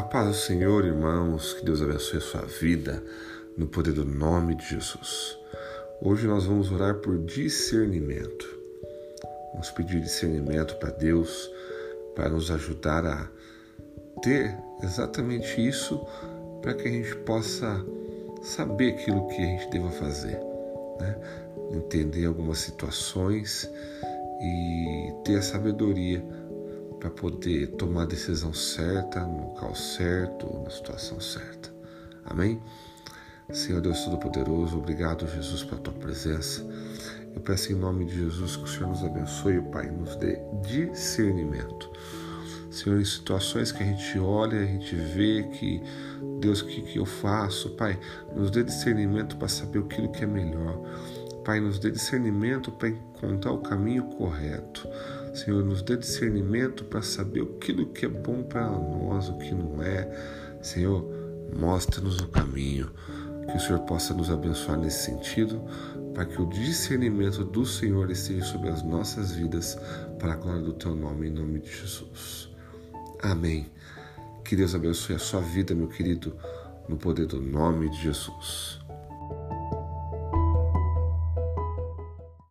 paz do Senhor, irmãos, que Deus abençoe a sua vida no poder do nome de Jesus. Hoje nós vamos orar por discernimento. Vamos pedir discernimento para Deus para nos ajudar a ter exatamente isso para que a gente possa saber aquilo que a gente deva fazer, né? entender algumas situações e ter a sabedoria para poder tomar a decisão certa, no local certo, na situação certa. Amém? Senhor Deus Todo-Poderoso, obrigado, Jesus, pela tua presença. Eu peço em nome de Jesus que o Senhor nos abençoe, Pai, nos dê discernimento. Senhor, em situações que a gente olha, a gente vê que, Deus, o que, que eu faço? Pai, nos dê discernimento para saber aquilo que é melhor. Pai, nos dê discernimento para encontrar o caminho correto. Senhor, nos dê discernimento para saber aquilo que é bom para nós, o que não é. Senhor, mostra-nos o caminho. Que o Senhor possa nos abençoar nesse sentido, para que o discernimento do Senhor esteja sobre as nossas vidas, para a glória do Teu nome, em nome de Jesus. Amém. Que Deus abençoe a sua vida, meu querido, no poder do nome de Jesus.